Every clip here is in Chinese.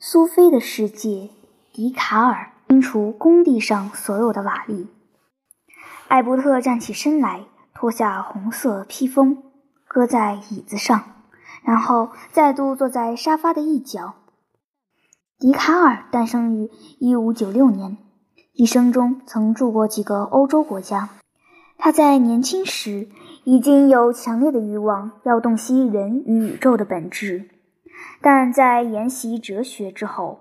苏菲的世界，笛卡尔清除工地上所有的瓦砾。艾伯特站起身来，脱下红色披风，搁在椅子上，然后再度坐在沙发的一角。笛卡尔诞生于1596年，一生中曾住过几个欧洲国家。他在年轻时已经有强烈的欲望要洞悉人与宇宙的本质。但在研习哲学之后，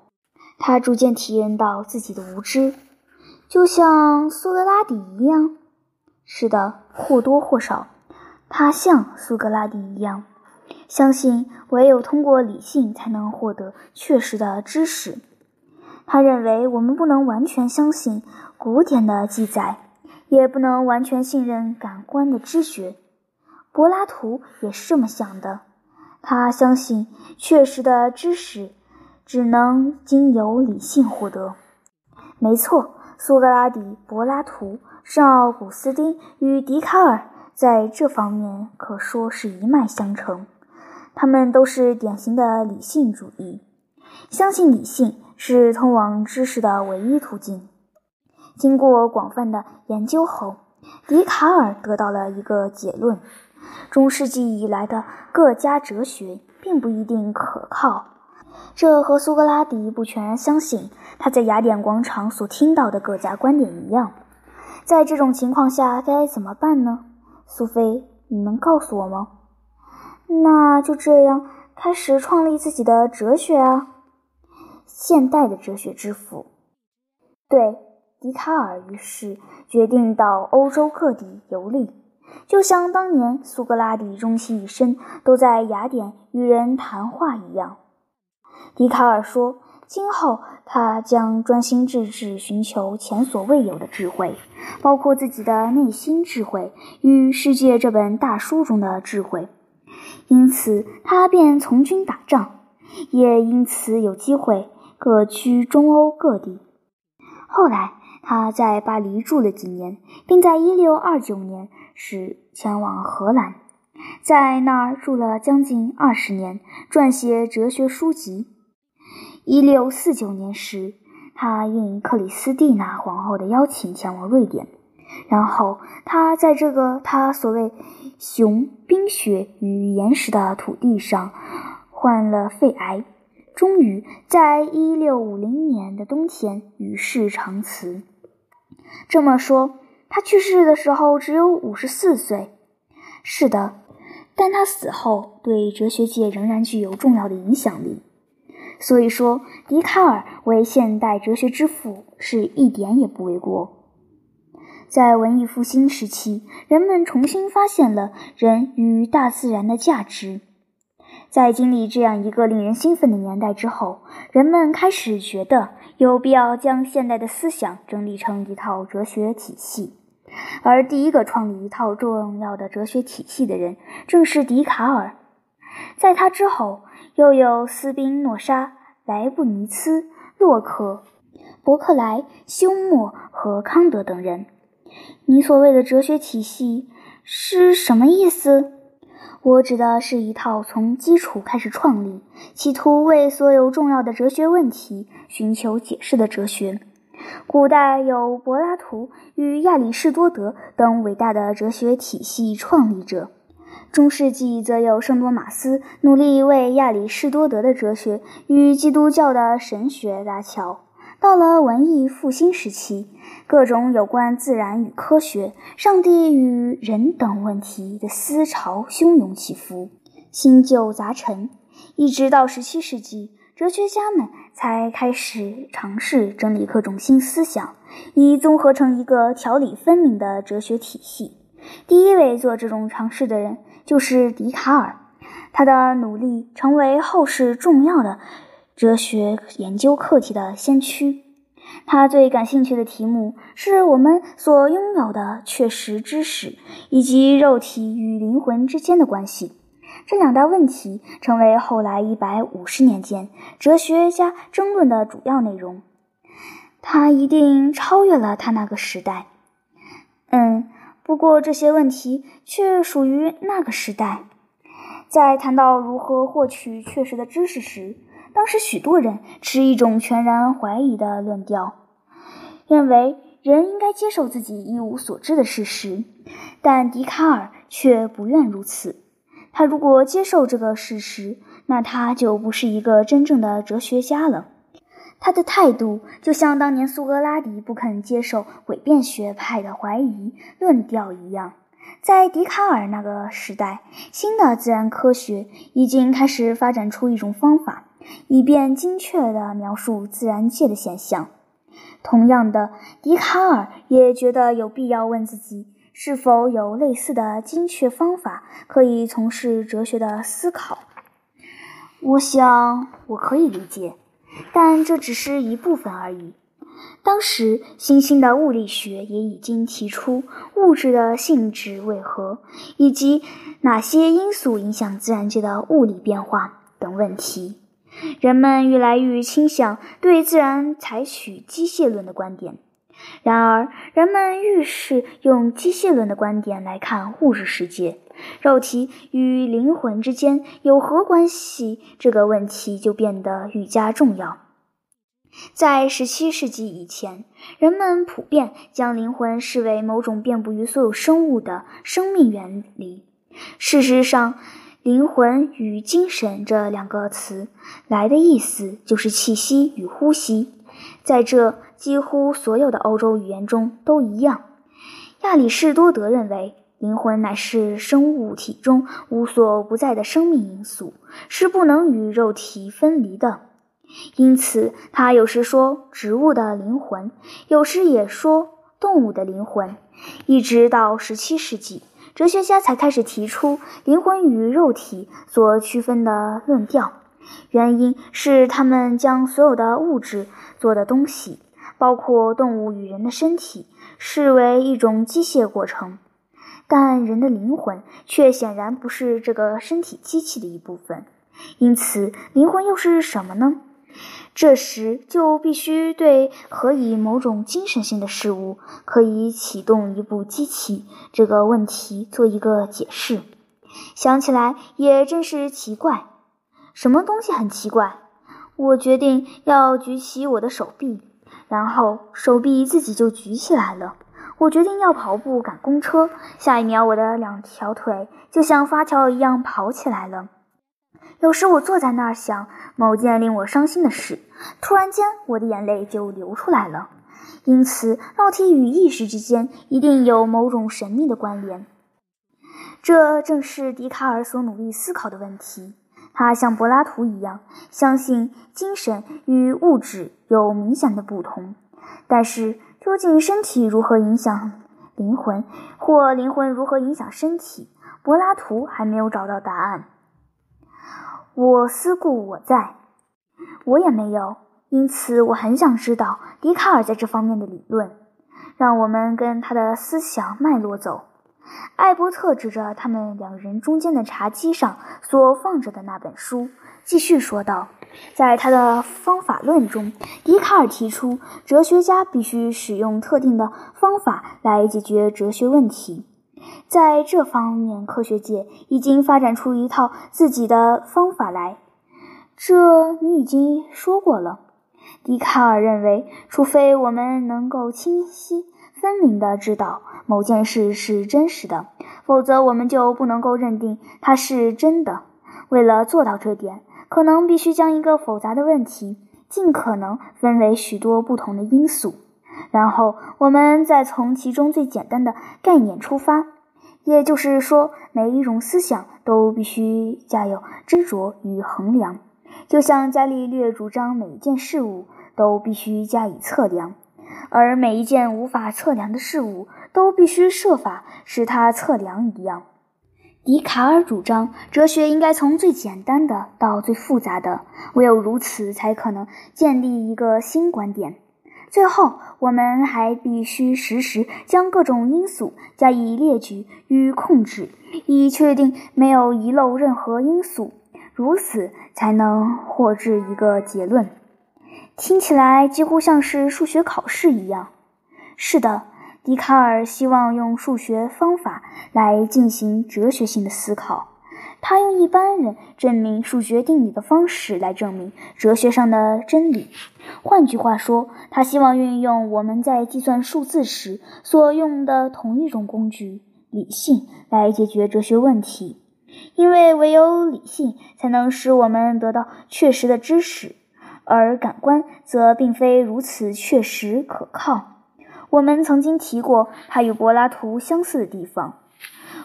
他逐渐体验到自己的无知，就像苏格拉底一样。是的，或多或少，他像苏格拉底一样，相信唯有通过理性才能获得确实的知识。他认为我们不能完全相信古典的记载，也不能完全信任感官的知觉。柏拉图也是这么想的。他相信，确实的知识只能经由理性获得。没错，苏格拉底、柏拉图、圣奥古斯丁与笛卡尔在这方面可说是一脉相承。他们都是典型的理性主义，相信理性是通往知识的唯一途径。经过广泛的研究后，笛卡尔得到了一个结论。中世纪以来的各家哲学并不一定可靠，这和苏格拉底不全然相信他在雅典广场所听到的各家观点一样。在这种情况下该怎么办呢？苏菲，你能告诉我吗？那就这样开始创立自己的哲学啊！现代的哲学之父，对，笛卡尔于是决定到欧洲各地游历。就像当年苏格拉底终其一生都在雅典与人谈话一样，笛卡尔说：“今后他将专心致志寻求前所未有的智慧，包括自己的内心智慧与世界这本大书中的智慧。因此，他便从军打仗，也因此有机会各居中欧各地。后来，他在巴黎住了几年，并在1629年。”是前往荷兰，在那儿住了将近二十年，撰写哲学书籍。一六四九年时，他应克里斯蒂娜皇后的邀请前往瑞典，然后他在这个他所谓“熊冰雪与岩石”的土地上患了肺癌，终于在一六五零年的冬天与世长辞。这么说。他去世的时候只有五十四岁。是的，但他死后对哲学界仍然具有重要的影响力。所以说，笛卡尔为现代哲学之父是一点也不为过。在文艺复兴时期，人们重新发现了人与大自然的价值。在经历这样一个令人兴奋的年代之后，人们开始觉得有必要将现代的思想整理成一套哲学体系。而第一个创立一套重要的哲学体系的人，正是笛卡尔。在他之后，又有斯宾诺莎、莱布尼茨、洛克、伯克莱、休谟和康德等人。你所谓的哲学体系是什么意思？我指的是一套从基础开始创立，企图为所有重要的哲学问题寻求解释的哲学。古代有柏拉图与亚里士多德等伟大的哲学体系创立者，中世纪则有圣多马斯努力为亚里士多德的哲学与基督教的神学搭桥。到了文艺复兴时期，各种有关自然与科学、上帝与人等问题的思潮汹涌起伏，新旧杂陈，一直到十七世纪。哲学家们才开始尝试整理各种新思想，以综合成一个条理分明的哲学体系。第一位做这种尝试的人就是笛卡尔，他的努力成为后世重要的哲学研究课题的先驱。他最感兴趣的题目是我们所拥有的确实知识以及肉体与灵魂之间的关系。这两大问题成为后来一百五十年间哲学家争论的主要内容。他一定超越了他那个时代。嗯，不过这些问题却属于那个时代。在谈到如何获取确实的知识时，当时许多人持一种全然怀疑的论调，认为人应该接受自己一无所知的事实，但笛卡尔却不愿如此。他如果接受这个事实，那他就不是一个真正的哲学家了。他的态度就像当年苏格拉底不肯接受诡辩学派的怀疑论调一样。在笛卡尔那个时代，新的自然科学已经开始发展出一种方法，以便精确地描述自然界的现象。同样的，笛卡尔也觉得有必要问自己：是否有类似的精确方法可以从事哲学的思考？我想，我可以理解。但这只是一部分而已。当时，新兴的物理学也已经提出物质的性质为何，以及哪些因素影响自然界的物理变化等问题。人们越来越倾向对自然采取机械论的观点。然而，人们越是用机械论的观点来看物质世界，肉体与灵魂之间有何关系这个问题就变得愈加重要。在十七世纪以前，人们普遍将灵魂视为某种遍布于所有生物的生命原理。事实上，灵魂与精神这两个词来的意思就是气息与呼吸，在这。几乎所有的欧洲语言中都一样。亚里士多德认为，灵魂乃是生物体中无所不在的生命因素，是不能与肉体分离的。因此，他有时说植物的灵魂，有时也说动物的灵魂。一直到十七世纪，哲学家才开始提出灵魂与肉体所区分的论调。原因是他们将所有的物质做的东西。包括动物与人的身体视为一种机械过程，但人的灵魂却显然不是这个身体机器的一部分。因此，灵魂又是什么呢？这时就必须对何以某种精神性的事物可以启动一部机器这个问题做一个解释。想起来也真是奇怪，什么东西很奇怪？我决定要举起我的手臂。然后手臂自己就举起来了。我决定要跑步赶公车，下一秒我的两条腿就像发条一样跑起来了。有时我坐在那儿想某件令我伤心的事，突然间我的眼泪就流出来了。因此，肉体与意识之间一定有某种神秘的关联。这正是笛卡尔所努力思考的问题。他像柏拉图一样，相信精神与物质有明显的不同。但是，究竟身体如何影响灵魂，或灵魂如何影响身体，柏拉图还没有找到答案。我思故我在，我也没有。因此，我很想知道笛卡尔在这方面的理论。让我们跟他的思想脉络走。艾伯特指着他们两人中间的茶几上所放着的那本书，继续说道：“在他的方法论中，笛卡尔提出，哲学家必须使用特定的方法来解决哲学问题。在这方面，科学界已经发展出一套自己的方法来。这你已经说过了。笛卡尔认为，除非我们能够清晰。”分明的知道某件事是真实的，否则我们就不能够认定它是真的。为了做到这点，可能必须将一个复杂的问题尽可能分为许多不同的因素，然后我们再从其中最简单的概念出发。也就是说，每一种思想都必须加有斟酌与衡量，就像伽利略主张每一件事物都必须加以测量。而每一件无法测量的事物都必须设法使它测量一样。笛卡尔主张，哲学应该从最简单的到最复杂的，唯有如此，才可能建立一个新观点。最后，我们还必须时时将各种因素加以列举与控制，以确定没有遗漏任何因素，如此才能获致一个结论。听起来几乎像是数学考试一样。是的，笛卡尔希望用数学方法来进行哲学性的思考，他用一般人证明数学定理的方式来证明哲学上的真理。换句话说，他希望运用我们在计算数字时所用的同一种工具——理性，来解决哲学问题。因为唯有理性才能使我们得到确实的知识，而感官则并非如此确实可靠。我们曾经提过它与柏拉图相似的地方。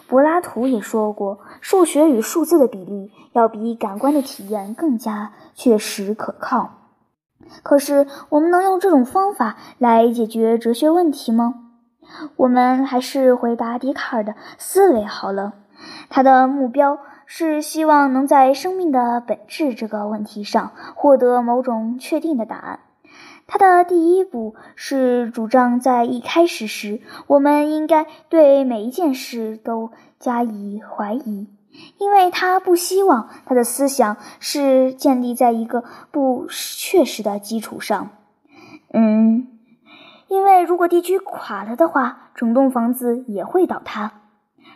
柏拉图也说过，数学与数字的比例要比感官的体验更加确实可靠。可是，我们能用这种方法来解决哲学问题吗？我们还是回答笛卡尔的思维好了。他的目标是希望能在生命的本质这个问题上获得某种确定的答案。他的第一步是主张，在一开始时，我们应该对每一件事都加以怀疑，因为他不希望他的思想是建立在一个不确实的基础上。嗯，因为如果地区垮了的话，整栋房子也会倒塌。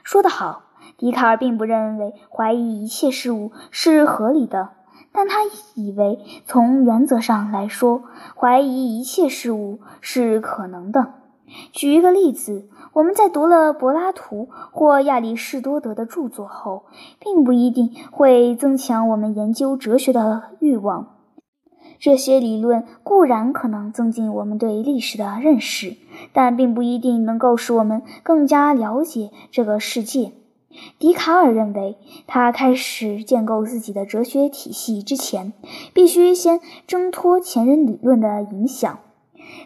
说得好，笛卡尔并不认为怀疑一切事物是合理的。但他以为，从原则上来说，怀疑一切事物是可能的。举一个例子，我们在读了柏拉图或亚里士多德的著作后，并不一定会增强我们研究哲学的欲望。这些理论固然可能增进我们对历史的认识，但并不一定能够使我们更加了解这个世界。笛卡尔认为，他开始建构自己的哲学体系之前，必须先挣脱前人理论的影响。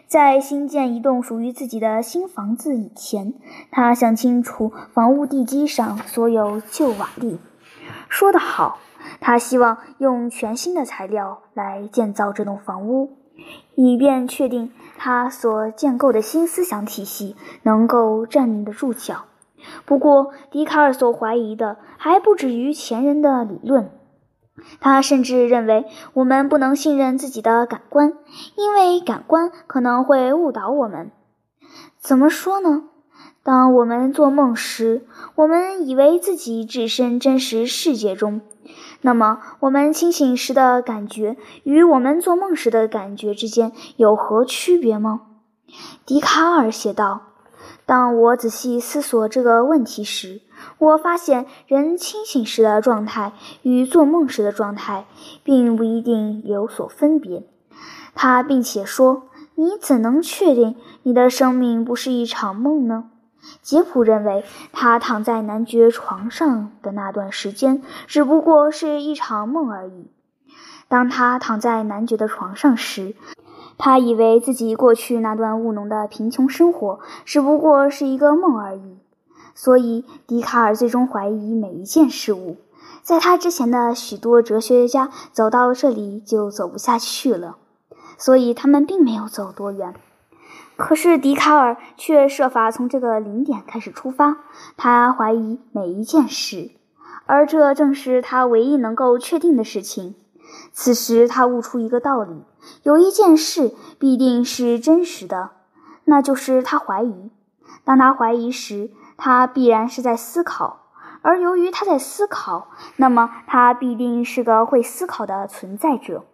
在新建一栋属于自己的新房子以前，他想清楚房屋地基上所有旧瓦砾。说得好，他希望用全新的材料来建造这栋房屋，以便确定他所建构的新思想体系能够站得住脚。不过，笛卡尔所怀疑的还不止于前人的理论。他甚至认为，我们不能信任自己的感官，因为感官可能会误导我们。怎么说呢？当我们做梦时，我们以为自己置身真实世界中，那么我们清醒时的感觉与我们做梦时的感觉之间有何区别吗？笛卡尔写道。当我仔细思索这个问题时，我发现人清醒时的状态与做梦时的状态并不一定有所分别。他并且说：“你怎能确定你的生命不是一场梦呢？”杰普认为，他躺在男爵床上的那段时间只不过是一场梦而已。当他躺在男爵的床上时，他以为自己过去那段务农的贫穷生活只不过是一个梦而已，所以笛卡尔最终怀疑每一件事物。在他之前的许多哲学家走到这里就走不下去了，所以他们并没有走多远。可是笛卡尔却设法从这个零点开始出发，他怀疑每一件事，而这正是他唯一能够确定的事情。此时他悟出一个道理。有一件事必定是真实的，那就是他怀疑。当他怀疑时，他必然是在思考；而由于他在思考，那么他必定是个会思考的存在者。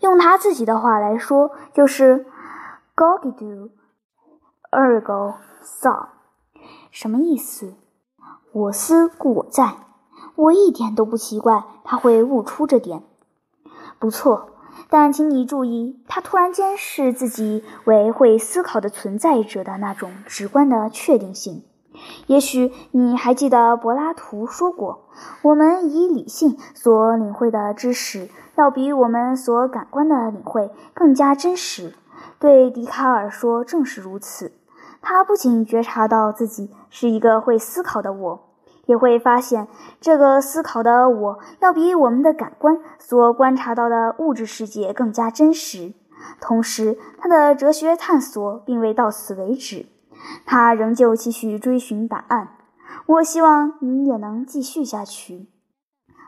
用他自己的话来说，就是 “Gogdo ergo sum”。什么意思？我思故我在。我一点都不奇怪他会悟出这点。不错。但请你注意，他突然间视自己为会思考的存在者的那种直观的确定性。也许你还记得柏拉图说过：“我们以理性所领会的知识，要比我们所感官的领会更加真实。”对笛卡尔说，正是如此。他不仅觉察到自己是一个会思考的我。也会发现，这个思考的我要比我们的感官所观察到的物质世界更加真实。同时，他的哲学探索并未到此为止，他仍旧继续追寻答案。我希望你也能继续下去。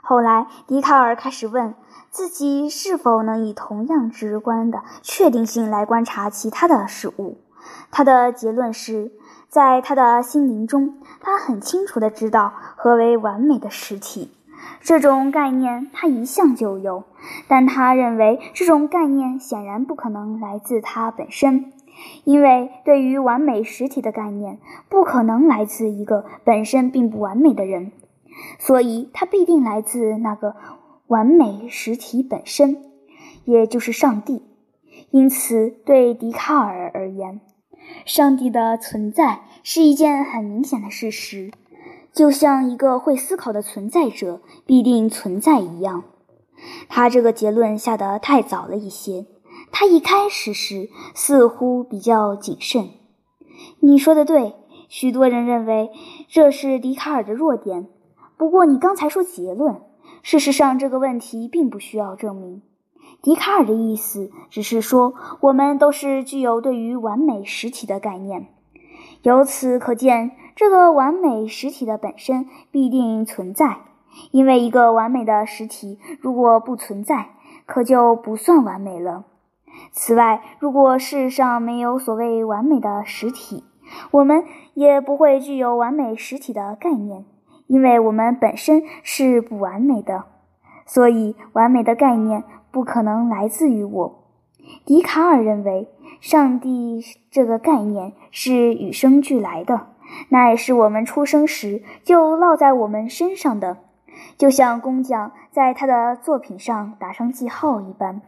后来，笛卡尔开始问自己是否能以同样直观的确定性来观察其他的事物。他的结论是。在他的心灵中，他很清楚地知道何为完美的实体。这种概念他一向就有，但他认为这种概念显然不可能来自他本身，因为对于完美实体的概念不可能来自一个本身并不完美的人，所以它必定来自那个完美实体本身，也就是上帝。因此，对笛卡尔而言，上帝的存在是一件很明显的事实。就像一个会思考的存在者必定存在一样，他这个结论下得太早了一些。他一开始时似乎比较谨慎。你说的对，许多人认为这是笛卡尔的弱点。不过你刚才说结论，事实上这个问题并不需要证明。笛卡尔的意思只是说，我们都是具有对于完美实体的概念。由此可见，这个完美实体的本身必定存在，因为一个完美的实体如果不存在，可就不算完美了。此外，如果世上没有所谓完美的实体，我们也不会具有完美实体的概念，因为我们本身是不完美的，所以完美的概念不可能来自于我。笛卡尔认为，上帝这个概念是与生俱来的，那也是我们出生时就烙在我们身上的，就像工匠在他的作品上打上记号一般。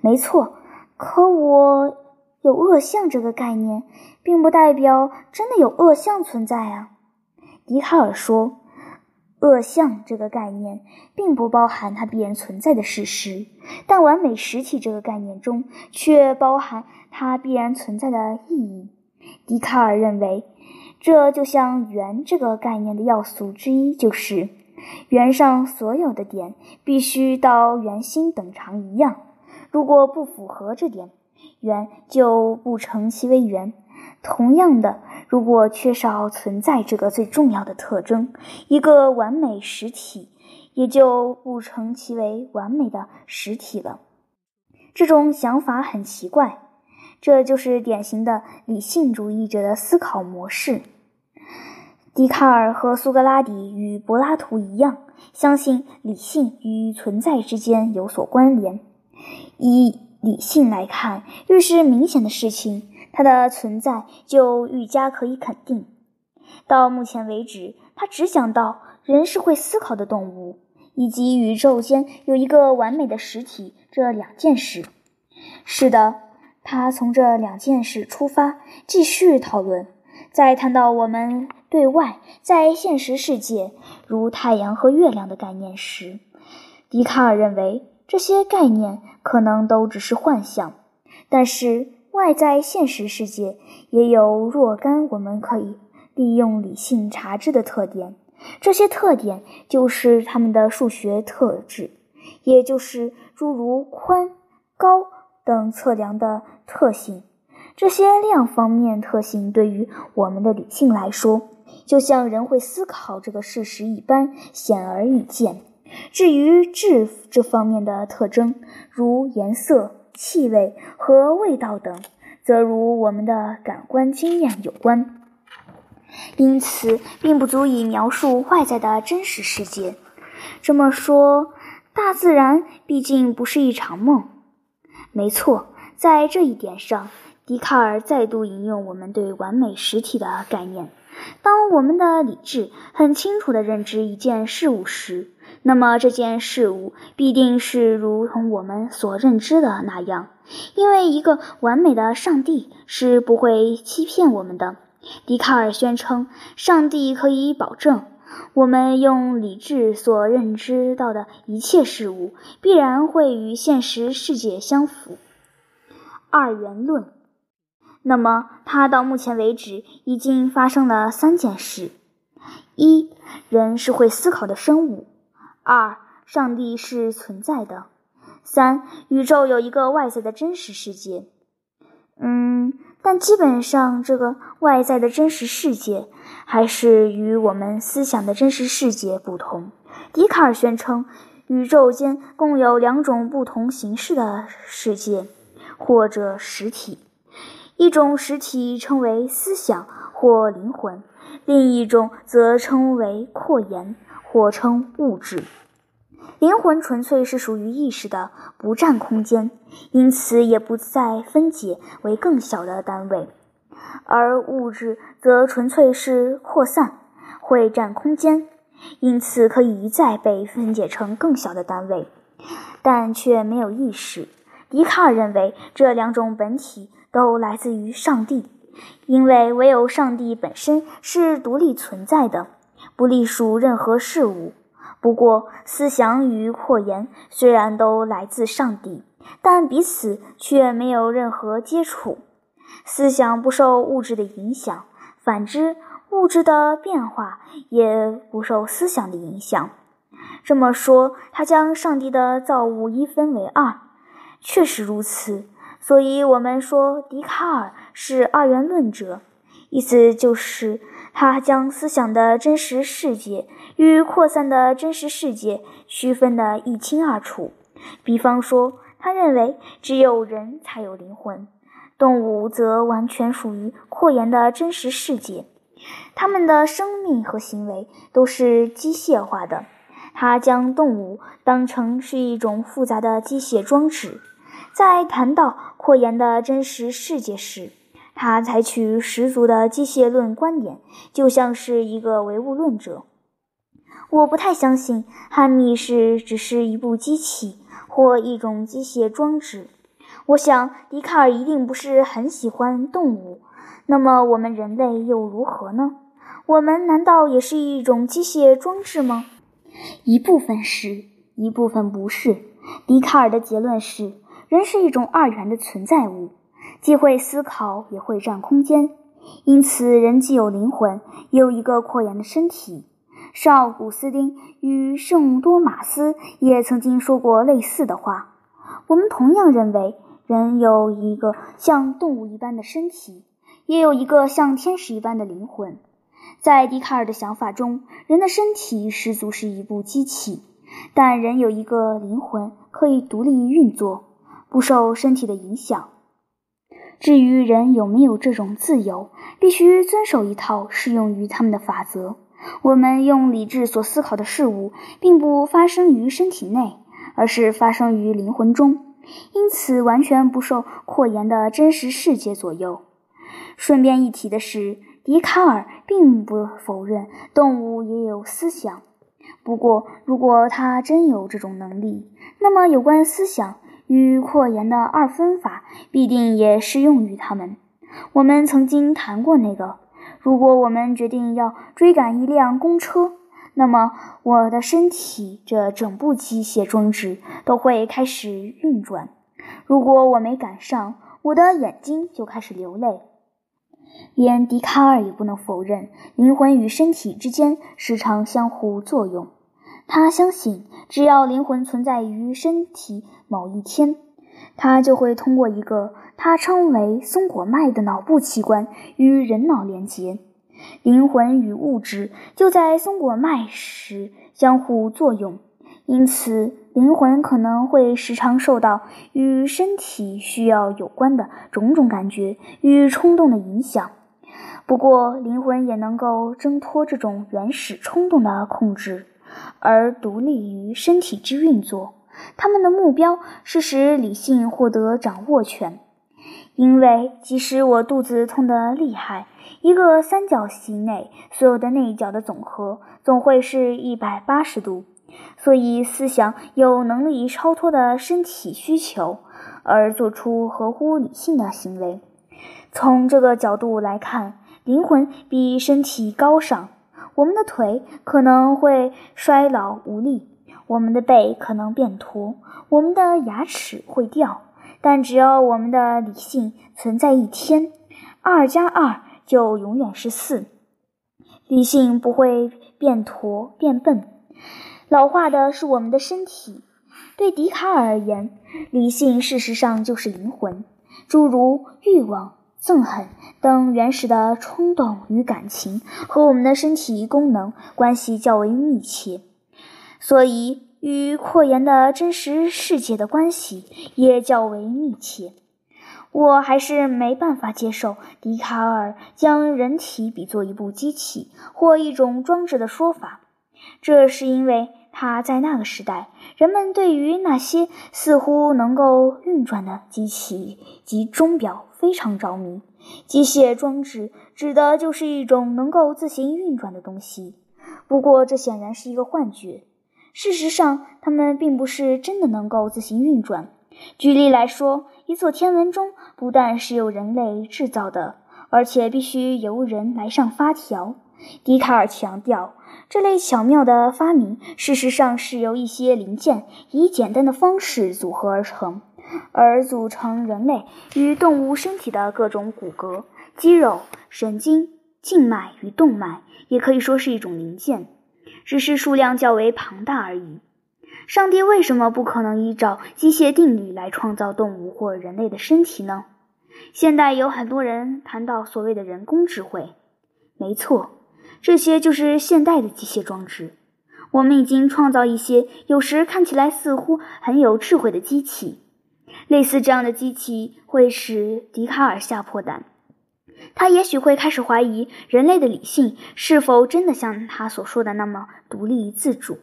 没错，可我有恶相这个概念，并不代表真的有恶相存在啊。笛卡尔说。恶相这个概念并不包含它必然存在的事实，但完美实体这个概念中却包含它必然存在的意义。笛卡尔认为，这就像圆这个概念的要素之一，就是圆上所有的点必须到圆心等长一样，如果不符合这点，圆就不成其为圆。同样的。如果缺少存在这个最重要的特征，一个完美实体也就不成其为完美的实体了。这种想法很奇怪，这就是典型的理性主义者的思考模式。笛卡尔和苏格拉底与柏拉图一样，相信理性与存在之间有所关联。以理性来看，越是明显的事情。它的存在就愈加可以肯定。到目前为止，他只讲到人是会思考的动物，以及宇宙间有一个完美的实体这两件事。是的，他从这两件事出发，继续讨论。在谈到我们对外在现实世界如太阳和月亮的概念时，笛卡尔认为这些概念可能都只是幻象，但是。外在现实世界也有若干我们可以利用理性查知的特点，这些特点就是它们的数学特质，也就是诸如宽、高等测量的特性。这些量方面特性对于我们的理性来说，就像人会思考这个事实一般显而易见。至于质这方面的特征，如颜色。气味和味道等，则如我们的感官经验有关，因此并不足以描述外在的真实世界。这么说，大自然毕竟不是一场梦。没错，在这一点上，笛卡尔再度引用我们对完美实体的概念。当我们的理智很清楚地认知一件事物时，那么这件事物必定是如同我们所认知的那样，因为一个完美的上帝是不会欺骗我们的。笛卡尔宣称，上帝可以保证我们用理智所认知到的一切事物必然会与现实世界相符。二元论。那么，它到目前为止已经发生了三件事：一，人是会思考的生物。二，上帝是存在的。三，宇宙有一个外在的真实世界。嗯，但基本上这个外在的真实世界还是与我们思想的真实世界不同。笛卡尔宣称，宇宙间共有两种不同形式的世界或者实体，一种实体称为思想或灵魂，另一种则称为扩延。或称物质。灵魂纯粹是属于意识的，不占空间，因此也不再分解为更小的单位；而物质则纯粹是扩散，会占空间，因此可以一再被分解成更小的单位，但却没有意识。笛卡尔认为，这两种本体都来自于上帝，因为唯有上帝本身是独立存在的，不隶属任何事物。不过，思想与扩言虽然都来自上帝，但彼此却没有任何接触。思想不受物质的影响，反之，物质的变化也不受思想的影响。这么说，他将上帝的造物一分为二，确实如此。所以，我们说笛卡尔是二元论者，意思就是他将思想的真实世界。与扩散的真实世界区分得一清二楚。比方说，他认为只有人才有灵魂，动物则完全属于扩延的真实世界，他们的生命和行为都是机械化的。他将动物当成是一种复杂的机械装置。在谈到扩延的真实世界时，他采取十足的机械论观点，就像是一个唯物论者。我不太相信汉密士只是一部机器或一种机械装置。我想笛卡尔一定不是很喜欢动物。那么我们人类又如何呢？我们难道也是一种机械装置吗？一部分是，一部分不是。笛卡尔的结论是：人是一种二元的存在物，既会思考，也会占空间。因此，人既有灵魂，也有一个扩延的身体。圣奥古斯丁与圣多马斯也曾经说过类似的话。我们同样认为，人有一个像动物一般的身体，也有一个像天使一般的灵魂。在笛卡尔的想法中，人的身体十足是一部机器，但人有一个灵魂，可以独立运作，不受身体的影响。至于人有没有这种自由，必须遵守一套适用于他们的法则。我们用理智所思考的事物，并不发生于身体内，而是发生于灵魂中，因此完全不受扩延的真实世界左右。顺便一提的是，笛卡尔并不否认动物也有思想。不过，如果他真有这种能力，那么有关思想与扩延的二分法必定也适用于他们。我们曾经谈过那个。如果我们决定要追赶一辆公车，那么我的身体这整部机械装置都会开始运转。如果我没赶上，我的眼睛就开始流泪。连笛卡尔也不能否认灵魂与身体之间时常相互作用。他相信，只要灵魂存在于身体某一天，他就会通过一个。他称为松果脉的脑部器官与人脑连接，灵魂与物质就在松果脉时相互作用，因此灵魂可能会时常受到与身体需要有关的种种感觉与冲动的影响。不过，灵魂也能够挣脱这种原始冲动的控制，而独立于身体之运作。他们的目标是使理性获得掌握权。因为即使我肚子痛得厉害，一个三角形内所有的内角的总和总会是一百八十度，所以思想有能力超脱的身体需求，而做出合乎理性的行为。从这个角度来看，灵魂比身体高尚。我们的腿可能会衰老无力，我们的背可能变驼，我们的牙齿会掉。但只要我们的理性存在一天，二加二就永远是四。理性不会变驼变笨，老化的是我们的身体。对笛卡尔而言，理性事实上就是灵魂。诸如欲望、憎恨等原始的冲动与感情，和我们的身体功能关系较为密切，所以。与扩延的真实世界的关系也较为密切。我还是没办法接受笛卡尔将人体比作一部机器或一种装置的说法。这是因为他在那个时代，人们对于那些似乎能够运转的机器及钟表非常着迷。机械装置指的就是一种能够自行运转的东西。不过，这显然是一个幻觉。事实上，它们并不是真的能够自行运转。举例来说，一座天文钟不但是由人类制造的，而且必须由人来上发条。笛卡尔强调，这类巧妙的发明事实上是由一些零件以简单的方式组合而成，而组成人类与动物身体的各种骨骼、肌肉、神经、静脉与动脉，也可以说是一种零件，只是数量较为庞大而已。上帝为什么不可能依照机械定律来创造动物或人类的身体呢？现代有很多人谈到所谓的人工智慧，没错，这些就是现代的机械装置。我们已经创造一些有时看起来似乎很有智慧的机器，类似这样的机器会使笛卡尔吓破胆。他也许会开始怀疑人类的理性是否真的像他所说的那么独立自主。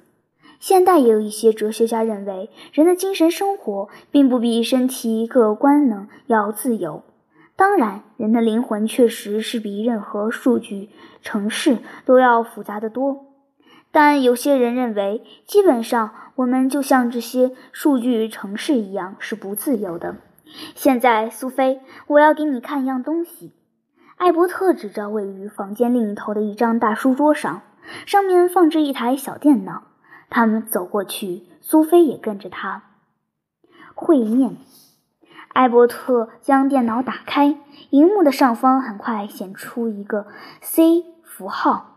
现代也有一些哲学家认为，人的精神生活并不比身体各官能要自由。当然，人的灵魂确实是比任何数据程式都要复杂得多。但有些人认为，基本上我们就像这些数据城市一样是不自由的。现在，苏菲，我要给你看一样东西。艾伯特指着位于房间另一头的一张大书桌上，上面放置一台小电脑。他们走过去，苏菲也跟着他。会面。艾伯特将电脑打开，荧幕的上方很快显出一个 C 符号。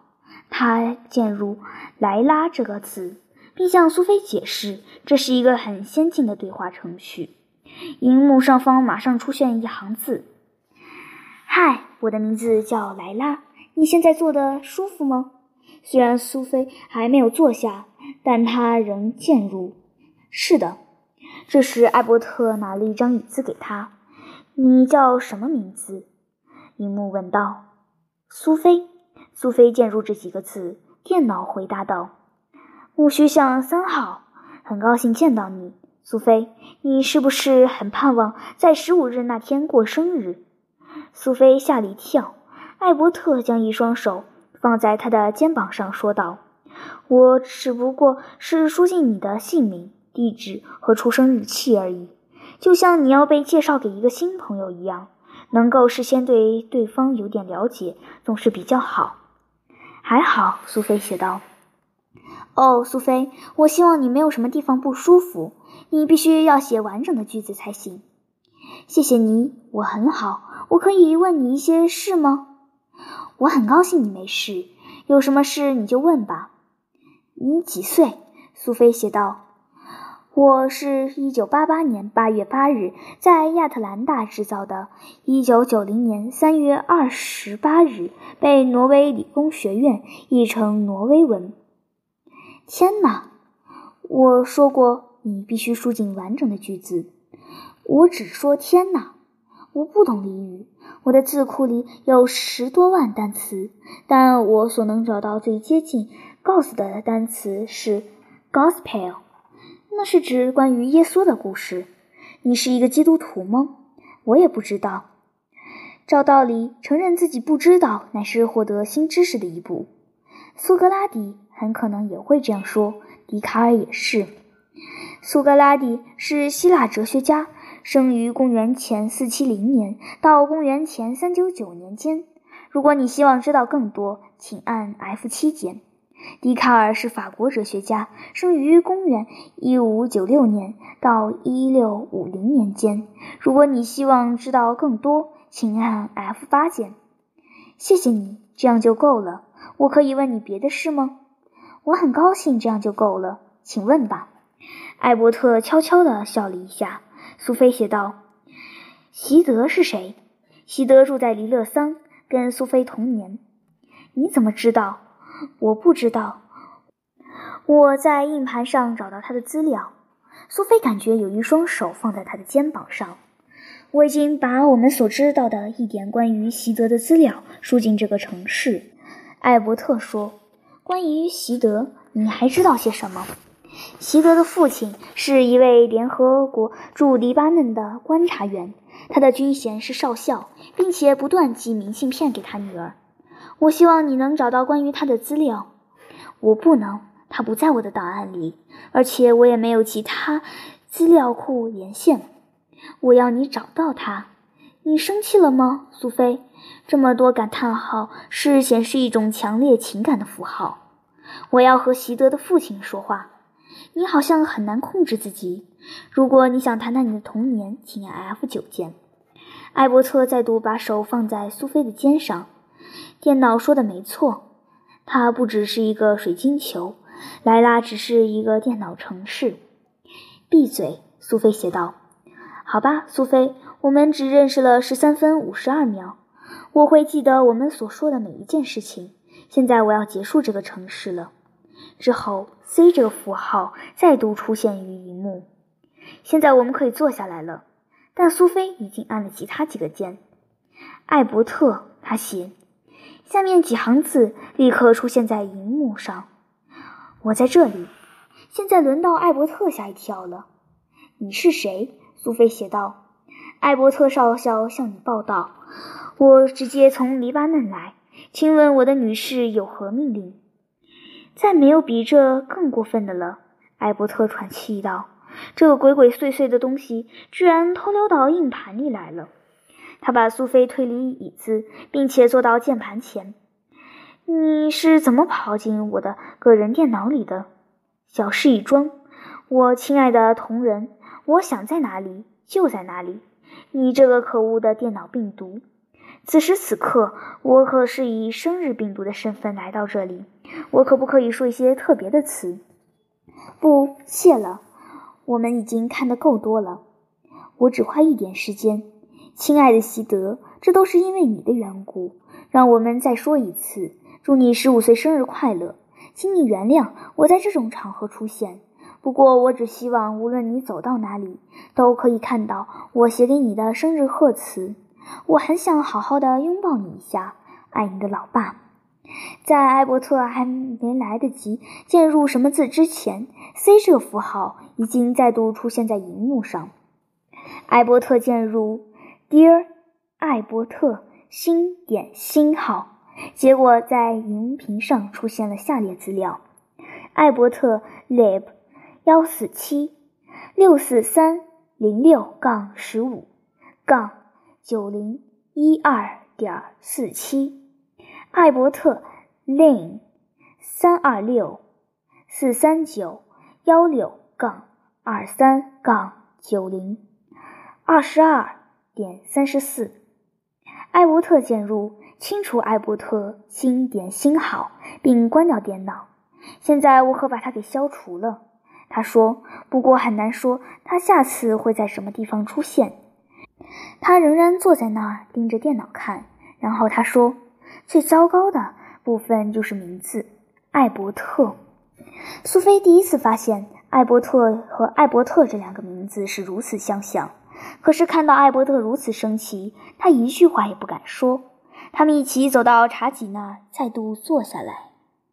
他键入“莱拉”这个词，并向苏菲解释这是一个很先进的对话程序。荧幕上方马上出现一行字：“嗨，我的名字叫莱拉，你现在坐的舒服吗？”虽然苏菲还没有坐下。但他仍渐入。是的。这时，艾伯特拿了一张椅子给他。你叫什么名字？荧幕问道。苏菲。苏菲渐入这几个字。电脑回答道：“木须巷三号。很高兴见到你，苏菲。你是不是很盼望在十五日那天过生日？”苏菲吓了一跳。艾伯特将一双手放在他的肩膀上，说道。我只不过是输进你的姓名、地址和出生日期而已，就像你要被介绍给一个新朋友一样，能够事先对对方有点了解，总是比较好。还好，苏菲写道。哦，苏菲，我希望你没有什么地方不舒服。你必须要写完整的句子才行。谢谢你，我很好。我可以问你一些事吗？我很高兴你没事。有什么事你就问吧。你几岁？苏菲写道：“我是一九八八年八月八日在亚特兰大制造的，一九九零年三月二十八日被挪威理工学院译成挪威文。”天哪！我说过你必须输进完整的句子。我只说“天哪”。我不懂俚语，我的字库里有十多万单词，但我所能找到最接近。“gos” 的单词是 Gospel，那是指关于耶稣的故事。你是一个基督徒吗？我也不知道。照道理，承认自己不知道，乃是获得新知识的一步。苏格拉底很可能也会这样说，笛卡尔也是。苏格拉底是希腊哲学家，生于公元前四七零年到公元前三九九年间。如果你希望知道更多，请按 F 七键。笛卡尔是法国哲学家，生于公元一五九六年到一六五零年间。如果你希望知道更多，请按 F 八键。谢谢你，这样就够了。我可以问你别的事吗？我很高兴，这样就够了。请问吧。艾伯特悄悄地笑了一下。苏菲写道：“席德是谁？”席德住在黎勒桑，跟苏菲同年。你怎么知道？我不知道，我在硬盘上找到他的资料。苏菲感觉有一双手放在他的肩膀上。我已经把我们所知道的一点关于席德的资料输进这个城市。艾伯特说：“关于席德，你还知道些什么？席德的父亲是一位联合国驻黎巴嫩的观察员，他的军衔是少校，并且不断寄明信片给他女儿。我希望你能找到关于他的资料。我不能，他不在我的档案里，而且我也没有其他资料库连线。我要你找到他。你生气了吗，苏菲？这么多感叹号是显示一种强烈情感的符号。我要和席德的父亲说话。你好像很难控制自己。如果你想谈谈你的童年，请按 F 九键。艾伯特再度把手放在苏菲的肩上。电脑说的没错，它不只是一个水晶球。莱拉只是一个电脑城市。闭嘴，苏菲写道。好吧，苏菲，我们只认识了十三分五十二秒。我会记得我们所说的每一件事情。现在我要结束这个城市了。之后，C 这个符号再度出现于荧幕。现在我们可以坐下来了。但苏菲已经按了其他几个键。艾伯特，他写。下面几行字立刻出现在荧幕上。我在这里。现在轮到艾伯特吓一跳了。你是谁？苏菲写道。艾伯特少校向你报道。我直接从黎巴嫩来。请问我的女士有何命令？再没有比这更过分的了。艾伯特喘气道：“这个鬼鬼祟祟的东西居然偷溜到硬盘里来了。”他把苏菲推离椅子，并且坐到键盘前。“你是怎么跑进我的个人电脑里的？”小事一桩，我亲爱的同仁，我想在哪里就在哪里。你这个可恶的电脑病毒！此时此刻，我可是以生日病毒的身份来到这里。我可不可以说一些特别的词？不，谢了。我们已经看得够多了。我只花一点时间。亲爱的希德，这都是因为你的缘故。让我们再说一次，祝你十五岁生日快乐！请你原谅我在这种场合出现。不过，我只希望无论你走到哪里，都可以看到我写给你的生日贺词。我很想好好的拥抱你一下，爱你的老爸。在艾伯特还没来得及键入什么字之前，C 这个符号已经再度出现在荧幕上。艾伯特键入。Dear 艾伯特星点星号，结果在荧屏上出现了下列资料：艾伯特 lib 幺四七六四三零六杠十五杠九零一二点四七，艾伯特 lin 三二六四三九幺六杠二三杠九零二十二。点三十四，艾伯特键入，清除艾伯特星点星号，并关掉电脑。现在我可把它给消除了。他说：“不过很难说他下次会在什么地方出现。”他仍然坐在那儿盯着电脑看。然后他说：“最糟糕的部分就是名字，艾伯特。”苏菲第一次发现艾伯特和艾伯特这两个名字是如此相像。可是看到艾伯特如此生气，他一句话也不敢说。他们一起走到茶几那，再度坐下来。